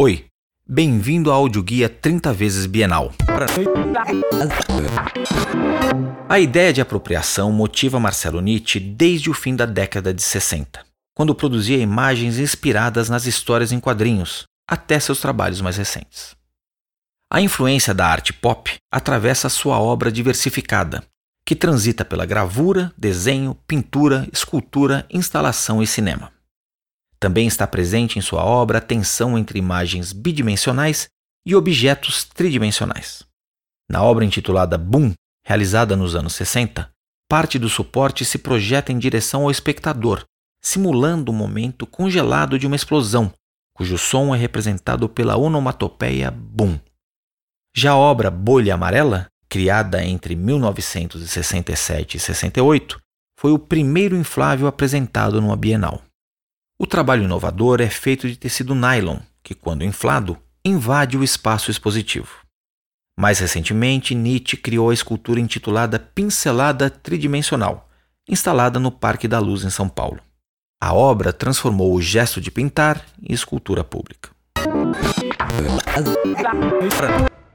Oi, bem-vindo ao audioguia 30 vezes bienal. A ideia de apropriação motiva Marcelo Nietzsche desde o fim da década de 60, quando produzia imagens inspiradas nas histórias em quadrinhos, até seus trabalhos mais recentes. A influência da arte pop atravessa sua obra diversificada, que transita pela gravura, desenho, pintura, escultura, instalação e cinema. Também está presente em sua obra a tensão entre imagens bidimensionais e objetos tridimensionais. Na obra intitulada Boom, realizada nos anos 60, parte do suporte se projeta em direção ao espectador, simulando o momento congelado de uma explosão, cujo som é representado pela onomatopeia boom. Já a obra Bolha Amarela, criada entre 1967 e 68, foi o primeiro inflável apresentado numa Bienal. O trabalho inovador é feito de tecido nylon, que, quando inflado, invade o espaço expositivo. Mais recentemente, Nietzsche criou a escultura intitulada Pincelada Tridimensional, instalada no Parque da Luz em São Paulo. A obra transformou o gesto de pintar em escultura pública.